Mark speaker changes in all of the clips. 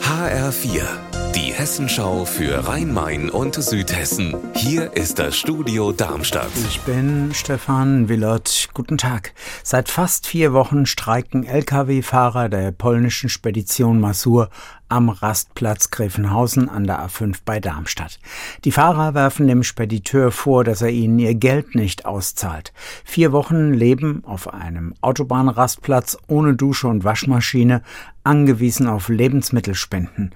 Speaker 1: HR4, die Hessenschau für Rhein-Main und Südhessen. Hier ist das Studio Darmstadt.
Speaker 2: Ich bin Stefan Willert. Guten Tag. Seit fast vier Wochen streiken Lkw-Fahrer der polnischen Spedition Masur am Rastplatz Gräfenhausen an der A5 bei Darmstadt. Die Fahrer werfen dem Spediteur vor, dass er ihnen ihr Geld nicht auszahlt. Vier Wochen leben auf einem Autobahnrastplatz ohne Dusche und Waschmaschine, angewiesen auf Lebensmittelspenden.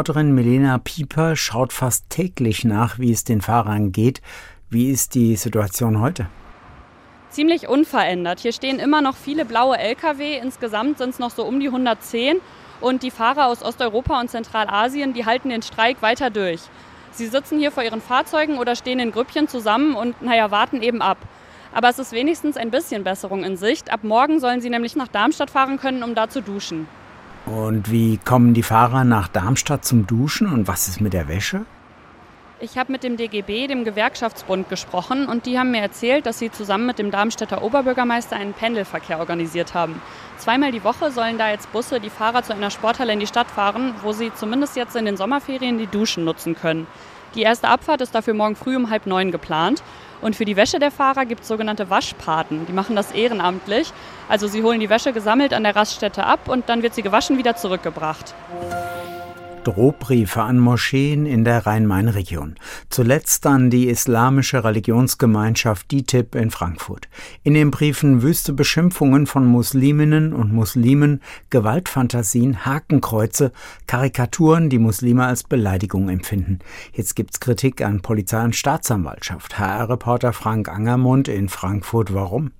Speaker 2: HR-Reporterin Milena Pieper schaut fast täglich nach, wie es den Fahrern geht. Wie ist die Situation heute?
Speaker 3: Ziemlich unverändert. Hier stehen immer noch viele blaue Lkw. Insgesamt sind es noch so um die 110. Und die Fahrer aus Osteuropa und Zentralasien, die halten den Streik weiter durch. Sie sitzen hier vor ihren Fahrzeugen oder stehen in Grüppchen zusammen und naja, warten eben ab. Aber es ist wenigstens ein bisschen Besserung in Sicht. Ab morgen sollen sie nämlich nach Darmstadt fahren können, um da zu duschen.
Speaker 2: Und wie kommen die Fahrer nach Darmstadt zum Duschen und was ist mit der Wäsche?
Speaker 3: Ich habe mit dem DGB, dem Gewerkschaftsbund, gesprochen und die haben mir erzählt, dass sie zusammen mit dem Darmstädter Oberbürgermeister einen Pendelverkehr organisiert haben. Zweimal die Woche sollen da jetzt Busse die Fahrer zu einer Sporthalle in die Stadt fahren, wo sie zumindest jetzt in den Sommerferien die Duschen nutzen können. Die erste Abfahrt ist dafür morgen früh um halb neun geplant. Und für die Wäsche der Fahrer gibt es sogenannte Waschpaten. Die machen das ehrenamtlich. Also sie holen die Wäsche gesammelt an der Raststätte ab und dann wird sie gewaschen wieder zurückgebracht.
Speaker 2: Drohbriefe an Moscheen in der Rhein-Main-Region. Zuletzt an die islamische Religionsgemeinschaft DITIB in Frankfurt. In den Briefen wüste Beschimpfungen von Musliminnen und Muslimen, Gewaltfantasien, Hakenkreuze, Karikaturen, die Muslime als Beleidigung empfinden. Jetzt gibt's Kritik an Polizei und Staatsanwaltschaft. HR-Reporter Frank Angermund in Frankfurt. Warum?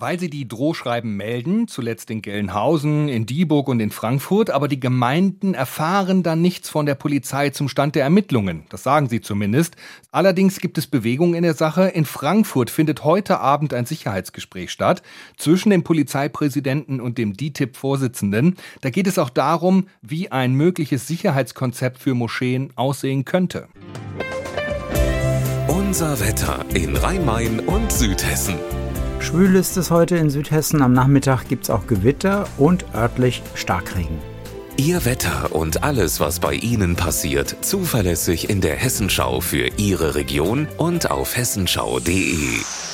Speaker 4: Weil sie die Drohschreiben melden, zuletzt in Gelnhausen, in Dieburg und in Frankfurt, aber die Gemeinden erfahren dann nichts von der Polizei zum Stand der Ermittlungen. Das sagen sie zumindest. Allerdings gibt es Bewegung in der Sache. In Frankfurt findet heute Abend ein Sicherheitsgespräch statt zwischen dem Polizeipräsidenten und dem DTIP-Vorsitzenden. Da geht es auch darum, wie ein mögliches Sicherheitskonzept für Moscheen aussehen könnte.
Speaker 1: Unser Wetter in Rhein-Main und Südhessen.
Speaker 2: Schwül ist es heute in Südhessen. Am Nachmittag gibt es auch Gewitter und örtlich Starkregen.
Speaker 1: Ihr Wetter und alles, was bei Ihnen passiert, zuverlässig in der Hessenschau für Ihre Region und auf hessenschau.de.